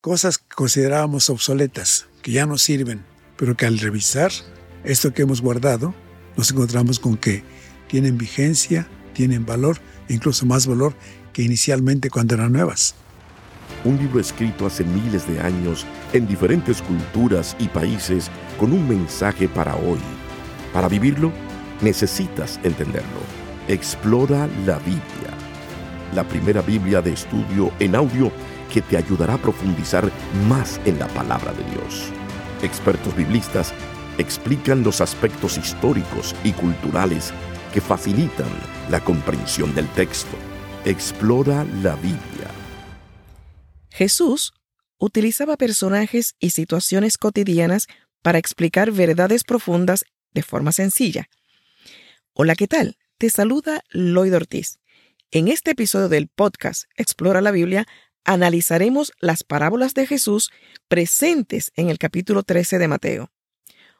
cosas que considerábamos obsoletas, que ya no sirven, pero que al revisar esto que hemos guardado, nos encontramos con que tienen vigencia, tienen valor, incluso más valor que inicialmente cuando eran nuevas. Un libro escrito hace miles de años en diferentes culturas y países con un mensaje para hoy. Para vivirlo, necesitas entenderlo. Explora la Biblia, la primera Biblia de estudio en audio que te ayudará a profundizar más en la palabra de Dios. Expertos biblistas explican los aspectos históricos y culturales que facilitan la comprensión del texto. Explora la Biblia. Jesús utilizaba personajes y situaciones cotidianas para explicar verdades profundas de forma sencilla. Hola, ¿qué tal? Te saluda Lloyd Ortiz. En este episodio del podcast Explora la Biblia analizaremos las parábolas de Jesús presentes en el capítulo 13 de Mateo.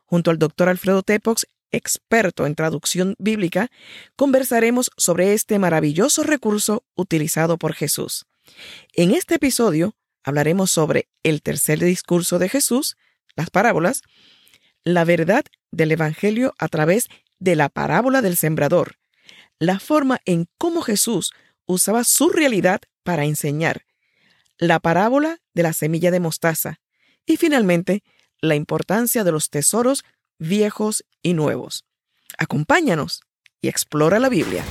Junto al doctor Alfredo Tepox, experto en traducción bíblica, conversaremos sobre este maravilloso recurso utilizado por Jesús. En este episodio hablaremos sobre el tercer discurso de Jesús, las parábolas, la verdad del Evangelio a través de la parábola del sembrador, la forma en cómo Jesús usaba su realidad para enseñar, la parábola de la semilla de mostaza y finalmente la importancia de los tesoros viejos y nuevos. Acompáñanos y explora la Biblia.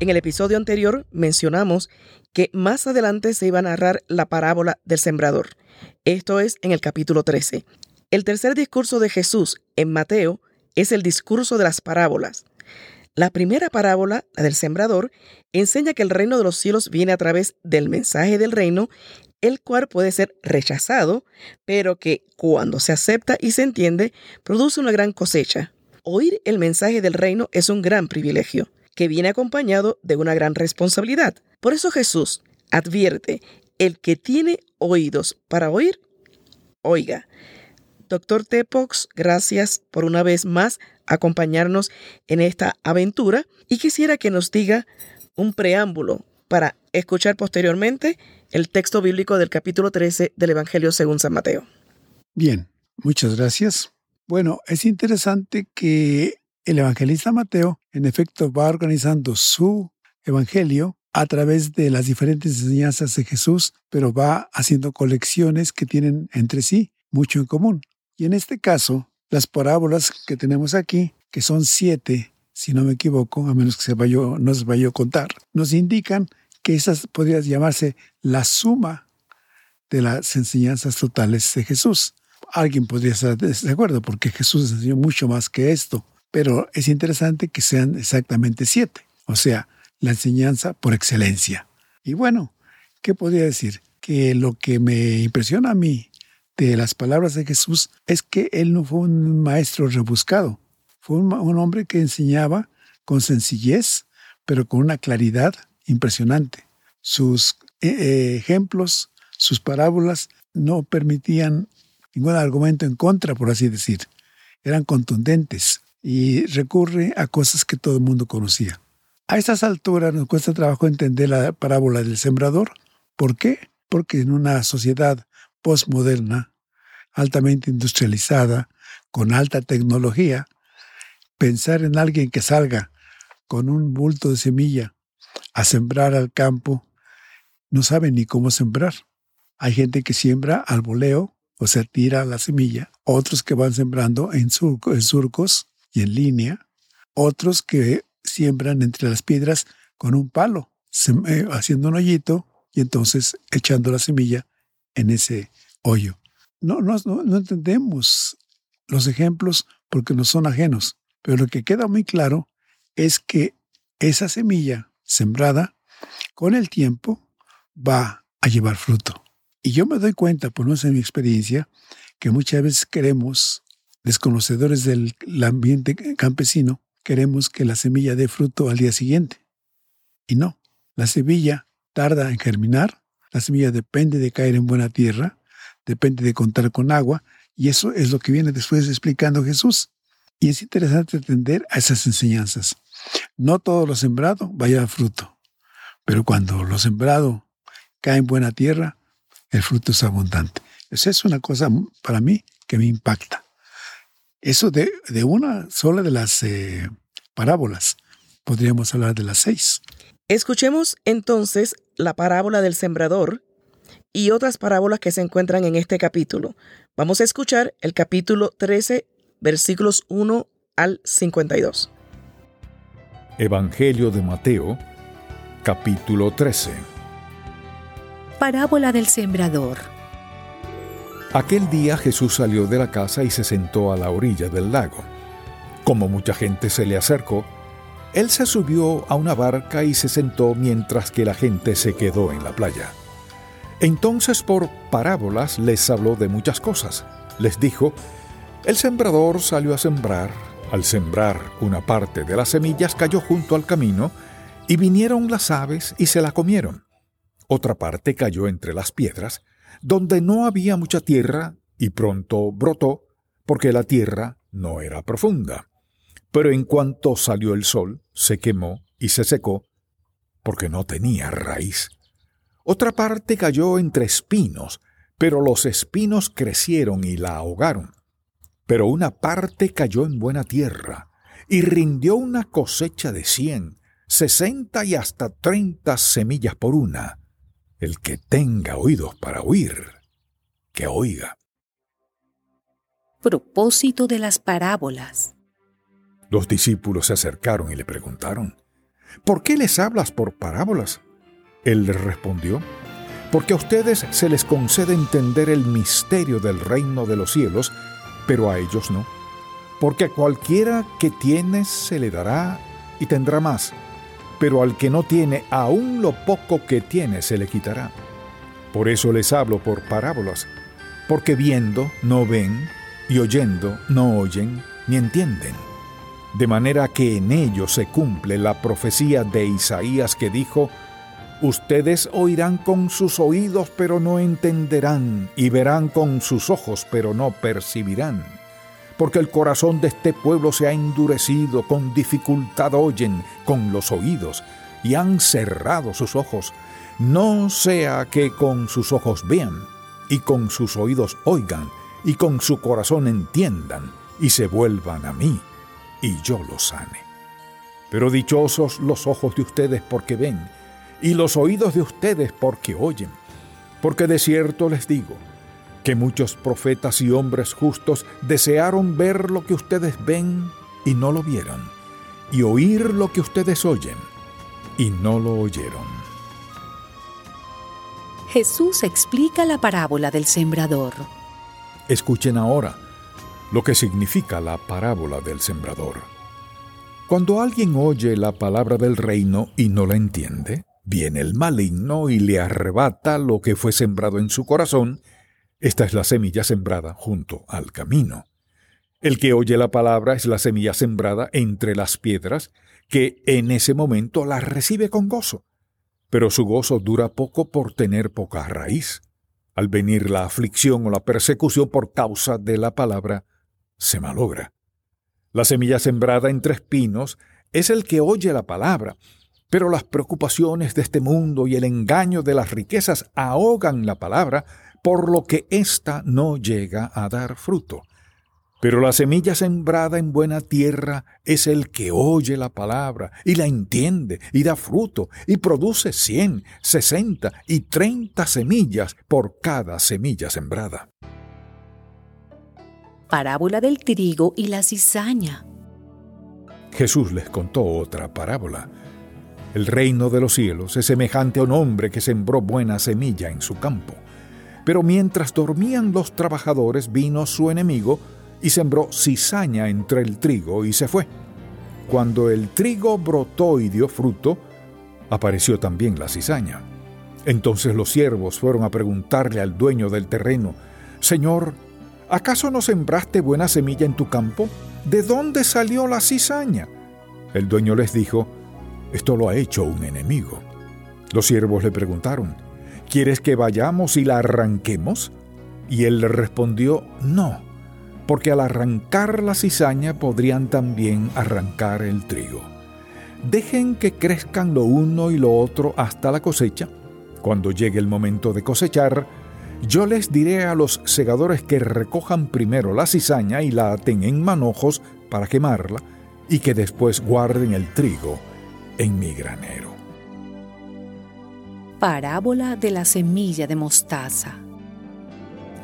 En el episodio anterior mencionamos que más adelante se iba a narrar la parábola del sembrador. Esto es en el capítulo 13. El tercer discurso de Jesús en Mateo es el discurso de las parábolas. La primera parábola, la del sembrador, enseña que el reino de los cielos viene a través del mensaje del reino, el cual puede ser rechazado, pero que cuando se acepta y se entiende, produce una gran cosecha. Oír el mensaje del reino es un gran privilegio, que viene acompañado de una gran responsabilidad. Por eso Jesús advierte, el que tiene oídos para oír, oiga. Doctor Tepox, gracias por una vez más acompañarnos en esta aventura y quisiera que nos diga un preámbulo para escuchar posteriormente el texto bíblico del capítulo 13 del Evangelio según San Mateo. Bien, muchas gracias. Bueno, es interesante que el evangelista Mateo, en efecto, va organizando su evangelio a través de las diferentes enseñanzas de Jesús, pero va haciendo colecciones que tienen entre sí mucho en común. Y en este caso, las parábolas que tenemos aquí, que son siete, si no me equivoco, a menos que se vaya, no se vaya a contar, nos indican que esas podrían llamarse la suma de las enseñanzas totales de Jesús. Alguien podría estar de acuerdo porque Jesús enseñó mucho más que esto, pero es interesante que sean exactamente siete, o sea, la enseñanza por excelencia. Y bueno, ¿qué podría decir? Que lo que me impresiona a mí de las palabras de Jesús es que él no fue un maestro rebuscado, fue un, hombre que enseñaba con sencillez, pero con una claridad impresionante. Sus eh, eh, ejemplos, sus parábolas no permitían ningún argumento en contra, por así decir. Eran contundentes y recurre a cosas que todo el mundo conocía. A estas alturas nos cuesta trabajo entender la parábola del sembrador. ¿Por qué? Porque en una sociedad postmoderna, altamente industrializada, con alta tecnología, pensar en alguien que salga con un bulto de semilla a sembrar al campo, no sabe ni cómo sembrar. Hay gente que siembra al voleo, o sea, tira la semilla, otros que van sembrando en, en surcos y en línea, otros que siembran entre las piedras con un palo, eh, haciendo un hoyito y entonces echando la semilla en ese hoyo. No, no, no entendemos los ejemplos porque nos son ajenos, pero lo que queda muy claro es que esa semilla sembrada con el tiempo va a llevar fruto. Y yo me doy cuenta, por no ser mi experiencia, que muchas veces queremos, desconocedores del ambiente campesino, queremos que la semilla dé fruto al día siguiente. Y no, la semilla tarda en germinar, la semilla depende de caer en buena tierra, depende de contar con agua, y eso es lo que viene después explicando Jesús. Y es interesante atender a esas enseñanzas. No todo lo sembrado vaya a fruto, pero cuando lo sembrado cae en buena tierra, el fruto es abundante. Esa es una cosa para mí que me impacta. Eso de, una sola de las eh, parábolas. Podríamos hablar de las seis. Escuchemos entonces la parábola del sembrador y otras parábolas que se encuentran en este capítulo. Vamos a escuchar el capítulo 13, versículos 1 al 52. Evangelio de Mateo, capítulo 13. Parábola del sembrador. Aquel día Jesús salió de la casa y se sentó a la orilla del lago. Como mucha gente se le acercó, él se subió a una barca y se sentó mientras que la gente se quedó en la playa. Entonces por parábolas les habló de muchas cosas. Les dijo, el sembrador salió a sembrar. Al sembrar una parte de las semillas cayó junto al camino, y vinieron las aves y se la comieron. Otra parte cayó entre las piedras, donde no había mucha tierra, y pronto brotó, porque la tierra no era profunda. Pero en cuanto salió el sol, se quemó y se secó, porque no tenía raíz. Otra parte cayó entre espinos, pero los espinos crecieron y la ahogaron. Pero una parte cayó en buena tierra, y rindió una cosecha de cien, sesenta y hasta treinta semillas por una. El que tenga oídos para oír, que oiga. Propósito de las parábolas. Los discípulos se acercaron y le preguntaron, ¿por qué les hablas por parábolas? Él les respondió, porque a ustedes se les concede entender el misterio del reino de los cielos, pero a ellos no. Porque a cualquiera que tiene se le dará y tendrá más, pero al que no tiene, aún lo poco que tiene se le quitará. Por eso les hablo por parábolas, porque viendo no ven, y oyendo no oyen ni entienden de manera que en ello se cumple la profecía de Isaías que dijo, Ustedes oirán con sus oídos pero no entenderán, y verán con sus ojos pero no percibirán. Porque el corazón de este pueblo se ha endurecido, con dificultad oyen con los oídos, y han cerrado sus ojos, no sea que con sus ojos vean, y con sus oídos oigan, y con su corazón entiendan, y se vuelvan a mí y yo los sane. Pero dichosos los ojos de ustedes porque ven, y los oídos de ustedes porque oyen. Porque de cierto les digo, que muchos profetas y hombres justos desearon ver lo que ustedes ven y no lo vieron, y oír lo que ustedes oyen y no lo oyeron. Jesús explica la parábola del sembrador. Escuchen ahora lo que significa la parábola del sembrador. Cuando alguien oye la palabra del reino y no la entiende, viene el maligno y le arrebata lo que fue sembrado en su corazón. Esta es la semilla sembrada junto al camino. El que oye la palabra es la semilla sembrada entre las piedras, que en ese momento la recibe con gozo. Pero su gozo dura poco por tener poca raíz. Al venir la aflicción o la persecución por causa de la palabra, se malogra. La semilla sembrada entre espinos es el que oye la palabra, pero las preocupaciones de este mundo y el engaño de las riquezas ahogan la palabra, por lo que ésta no llega a dar fruto. Pero la semilla sembrada en buena tierra es el que oye la palabra y la entiende y da fruto y produce cien, sesenta y treinta semillas por cada semilla sembrada parábola del trigo y la cizaña. Jesús les contó otra parábola. El reino de los cielos es semejante a un hombre que sembró buena semilla en su campo. Pero mientras dormían los trabajadores vino su enemigo y sembró cizaña entre el trigo y se fue. Cuando el trigo brotó y dio fruto, apareció también la cizaña. Entonces los siervos fueron a preguntarle al dueño del terreno, Señor, ¿Acaso no sembraste buena semilla en tu campo? ¿De dónde salió la cizaña? El dueño les dijo, Esto lo ha hecho un enemigo. Los siervos le preguntaron, ¿Quieres que vayamos y la arranquemos? Y él le respondió, No, porque al arrancar la cizaña podrían también arrancar el trigo. dejen que crezcan lo uno y lo otro hasta la cosecha. Cuando llegue el momento de cosechar, yo les diré a los segadores que recojan primero la cizaña y la aten en manojos para quemarla, y que después guarden el trigo en mi granero. Parábola de la semilla de mostaza.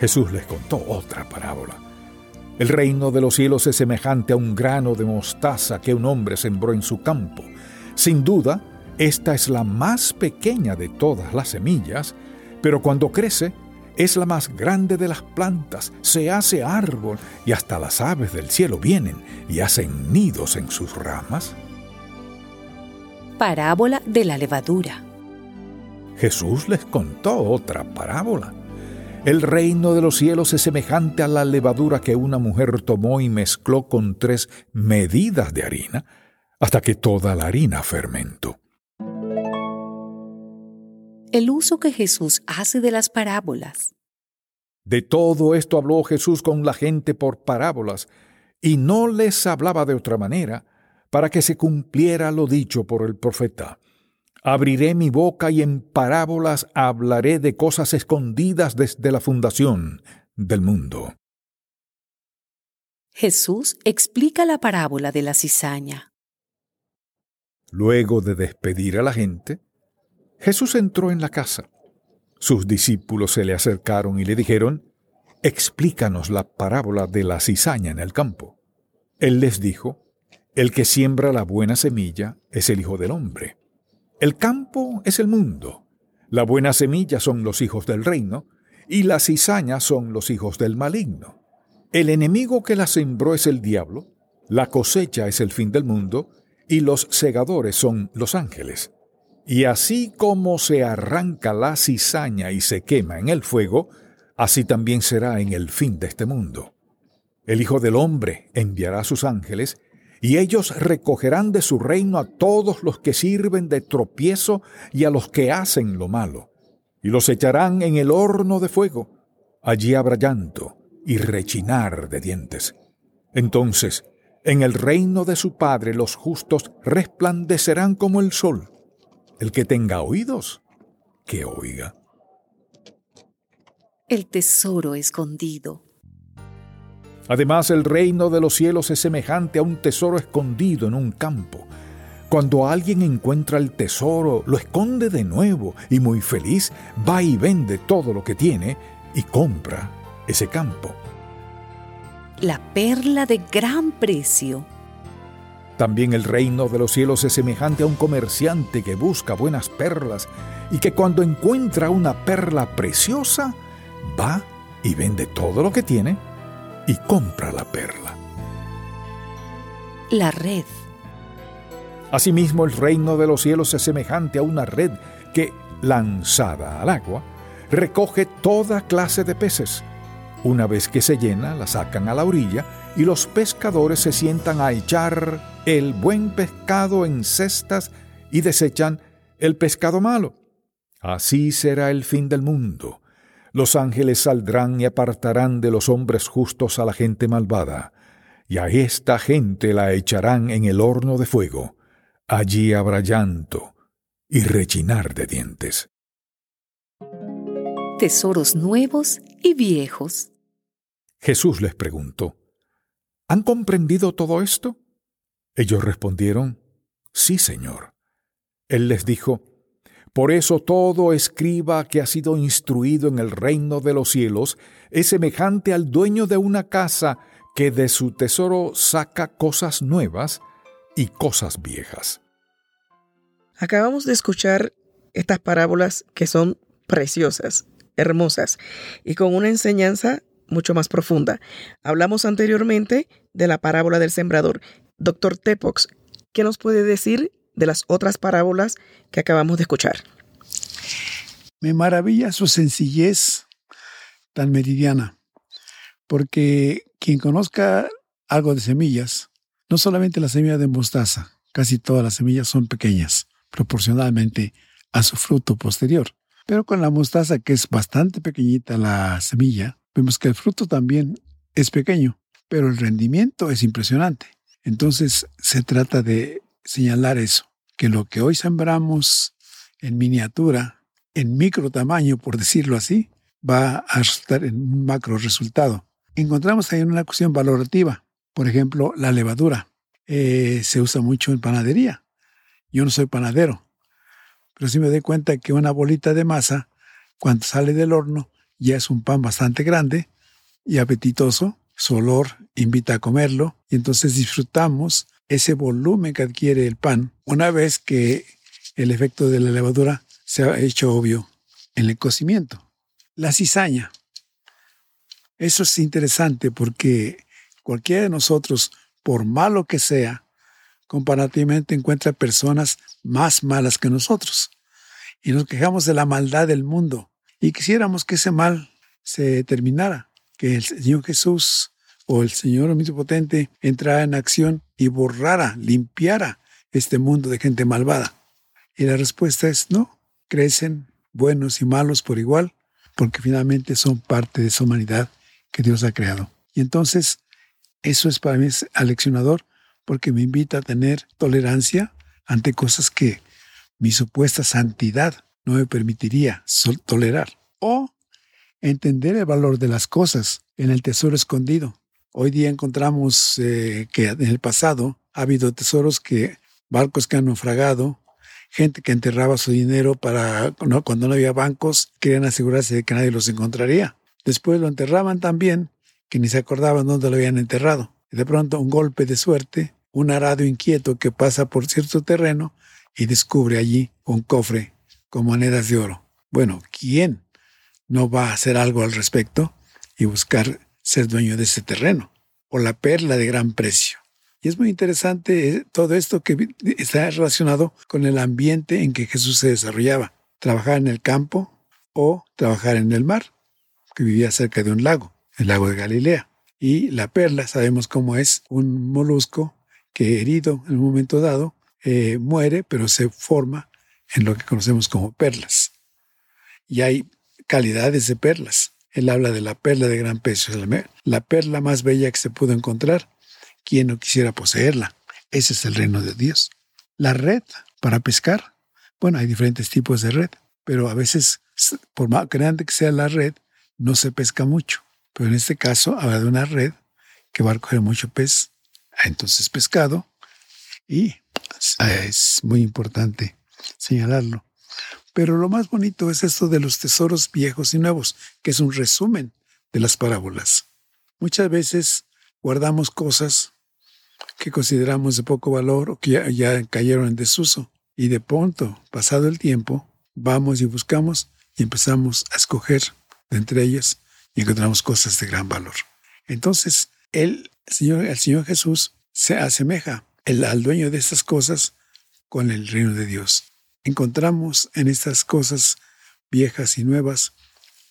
Jesús les contó otra parábola. El reino de los cielos es semejante a un grano de mostaza que un hombre sembró en su campo. Sin duda, esta es la más pequeña de todas las semillas, pero cuando crece, es la más grande de las plantas, se hace árbol y hasta las aves del cielo vienen y hacen nidos en sus ramas. Parábola de la levadura. Jesús les contó otra parábola. El reino de los cielos es semejante a la levadura que una mujer tomó y mezcló con tres medidas de harina, hasta que toda la harina fermentó. El uso que Jesús hace de las parábolas. De todo esto habló Jesús con la gente por parábolas, y no les hablaba de otra manera, para que se cumpliera lo dicho por el profeta. Abriré mi boca y en parábolas hablaré de cosas escondidas desde la fundación del mundo. Jesús explica la parábola de la cizaña. Luego de despedir a la gente, Jesús entró en la casa. Sus discípulos se le acercaron y le dijeron, Explícanos la parábola de la cizaña en el campo. Él les dijo, El que siembra la buena semilla es el Hijo del Hombre. El campo es el mundo. La buena semilla son los hijos del reino, y la cizaña son los hijos del maligno. El enemigo que la sembró es el diablo, la cosecha es el fin del mundo, y los segadores son los ángeles. Y así como se arranca la cizaña y se quema en el fuego, así también será en el fin de este mundo. El Hijo del Hombre enviará a sus ángeles, y ellos recogerán de su reino a todos los que sirven de tropiezo y a los que hacen lo malo, y los echarán en el horno de fuego. Allí habrá llanto y rechinar de dientes. Entonces, en el reino de su Padre los justos resplandecerán como el sol. El que tenga oídos, que oiga. El tesoro escondido. Además, el reino de los cielos es semejante a un tesoro escondido en un campo. Cuando alguien encuentra el tesoro, lo esconde de nuevo y muy feliz va y vende todo lo que tiene y compra ese campo. La perla de gran precio. También el reino de los cielos es semejante a un comerciante que busca buenas perlas y que cuando encuentra una perla preciosa, va y vende todo lo que tiene y compra la perla. La red. Asimismo, el reino de los cielos es semejante a una red que, lanzada al agua, recoge toda clase de peces. Una vez que se llena, la sacan a la orilla y los pescadores se sientan a echar el buen pescado en cestas y desechan el pescado malo. Así será el fin del mundo. Los ángeles saldrán y apartarán de los hombres justos a la gente malvada, y a esta gente la echarán en el horno de fuego. Allí habrá llanto y rechinar de dientes. Tesoros nuevos y viejos. Jesús les preguntó, ¿Han comprendido todo esto? Ellos respondieron, Sí, Señor. Él les dijo, Por eso todo escriba que ha sido instruido en el reino de los cielos es semejante al dueño de una casa que de su tesoro saca cosas nuevas y cosas viejas. Acabamos de escuchar estas parábolas que son preciosas, hermosas y con una enseñanza mucho más profunda. Hablamos anteriormente de la parábola del sembrador. Doctor Tepox, ¿qué nos puede decir de las otras parábolas que acabamos de escuchar? Me maravilla su sencillez tan meridiana, porque quien conozca algo de semillas, no solamente la semilla de mostaza, casi todas las semillas son pequeñas, proporcionalmente a su fruto posterior. Pero con la mostaza, que es bastante pequeñita la semilla, vemos que el fruto también es pequeño, pero el rendimiento es impresionante. Entonces se trata de señalar eso, que lo que hoy sembramos en miniatura, en micro tamaño, por decirlo así, va a resultar en un macro resultado. Encontramos ahí una cuestión valorativa. Por ejemplo, la levadura. Eh, se usa mucho en panadería. Yo no soy panadero, pero sí me doy cuenta que una bolita de masa, cuando sale del horno, ya es un pan bastante grande y apetitoso. Su olor invita a comerlo y entonces disfrutamos ese volumen que adquiere el pan una vez que el efecto de la levadura se ha hecho obvio en el cocimiento. La cizaña. Eso es interesante porque cualquiera de nosotros, por malo que sea, comparativamente encuentra personas más malas que nosotros. Y nos quejamos de la maldad del mundo y quisiéramos que ese mal se terminara, que el Señor Jesús o el Señor Omnipotente entrara en acción y borrara, limpiara este mundo de gente malvada. Y la respuesta es no, crecen buenos y malos por igual, porque finalmente son parte de esa humanidad que Dios ha creado. Y entonces, eso es para mí aleccionador, porque me invita a tener tolerancia ante cosas que mi supuesta santidad no me permitiría tolerar. O entender el valor de las cosas en el tesoro escondido. Hoy día encontramos eh, que en el pasado ha habido tesoros que, barcos que han naufragado, gente que enterraba su dinero para, cuando no había bancos, querían asegurarse de que nadie los encontraría. Después lo enterraban también, que ni se acordaban dónde lo habían enterrado. De pronto un golpe de suerte, un arado inquieto que pasa por cierto terreno y descubre allí un cofre con monedas de oro. Bueno, ¿quién no va a hacer algo al respecto y buscar ser dueño de ese terreno? O la perla de gran precio. Y es muy interesante eh, todo esto que está relacionado con el ambiente en que Jesús se desarrollaba. Trabajar en el campo o trabajar en el mar, que vivía cerca de un lago, el lago de Galilea. Y la perla, sabemos cómo es, un molusco que herido en un momento dado eh, muere, pero se forma en lo que conocemos como perlas. Y hay calidades de perlas. Él habla de la perla de gran peso, la perla más bella que se pudo encontrar ¿Quién no quisiera poseerla? Ese es el reino de Dios. La red para pescar. Bueno, hay diferentes tipos de red, pero a veces, por más grande que sea la red, no se pesca mucho. Pero en este caso habla de una red que va a recoger mucho pez, entonces pescado, y es muy importante señalarlo. Pero lo más bonito es esto de los tesoros viejos y nuevos, que es un resumen de las parábolas. Muchas veces guardamos cosas que consideramos de poco valor o que ya, cayeron en desuso. Y de pronto, pasado el tiempo, vamos y buscamos y empezamos a escoger de entre ellas y encontramos cosas de gran valor. Entonces, el Señor, el Señor Jesús se asemeja al dueño de estas cosas con el reino de Dios. Encontramos en estas cosas viejas y nuevas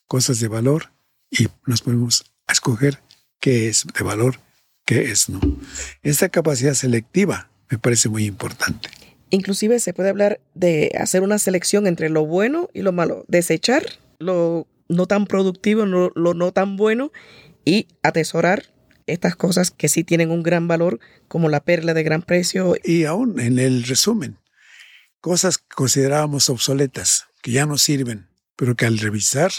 cosas de valor y nos ponemos a escoger qué es de valor qué es no. Esta capacidad selectiva me parece muy importante. Inclusive se puede hablar de hacer una selección entre lo bueno y lo malo, desechar lo no tan productivo, lo no tan bueno y atesorar estas cosas que sí tienen un gran valor, como la perla de gran precio. Y aún en el resumen, cosas que considerábamos obsoletas, que ya no sirven, pero que al revisar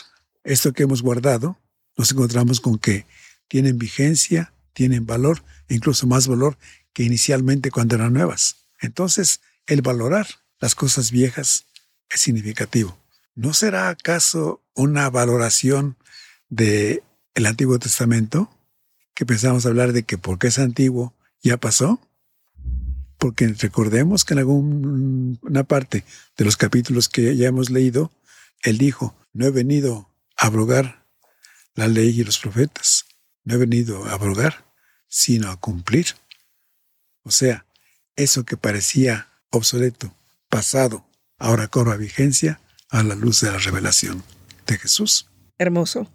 esto que hemos guardado, nos encontramos con que tienen vigencia, tienen valor, incluso más valor que inicialmente cuando eran nuevas. Entonces, el valorar las cosas viejas es significativo. ¿No será acaso una valoración de el Antiguo Testamento? Que pensamos hablar de que porque es antiguo ya pasó. Porque recordemos que en alguna parte de los capítulos que ya hemos leído, él dijo, no he venido a abrogar la ley y los profetas, no he venido a abrogar, sino a cumplir. O sea, eso que parecía obsoleto, pasado, ahora cobra vigencia a la luz de la revelación de Jesús. Hermoso.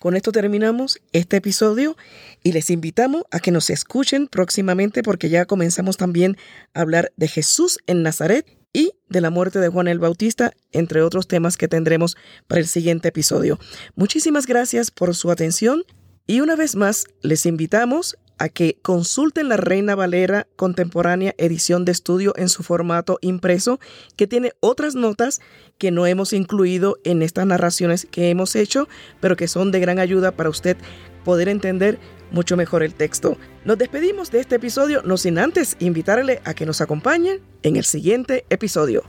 Con esto terminamos este episodio y les invitamos a que nos escuchen próximamente porque ya comenzamos también a hablar de Jesús en Nazaret y de la muerte de Juan el Bautista, entre otros temas que tendremos para el siguiente episodio. Muchísimas gracias por su atención y una vez más les invitamos a que consulten la Reina Valera Contemporánea Edición de Estudio en su formato impreso, que tiene otras notas que no hemos incluido en estas narraciones que hemos hecho, pero que son de gran ayuda para usted poder entender mucho mejor el texto. Nos despedimos de este episodio, no sin antes invitarle a que nos acompañen en el siguiente episodio.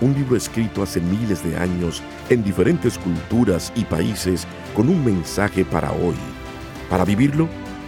Un libro escrito hace miles de años en diferentes culturas y países con un mensaje para hoy. Para vivirlo,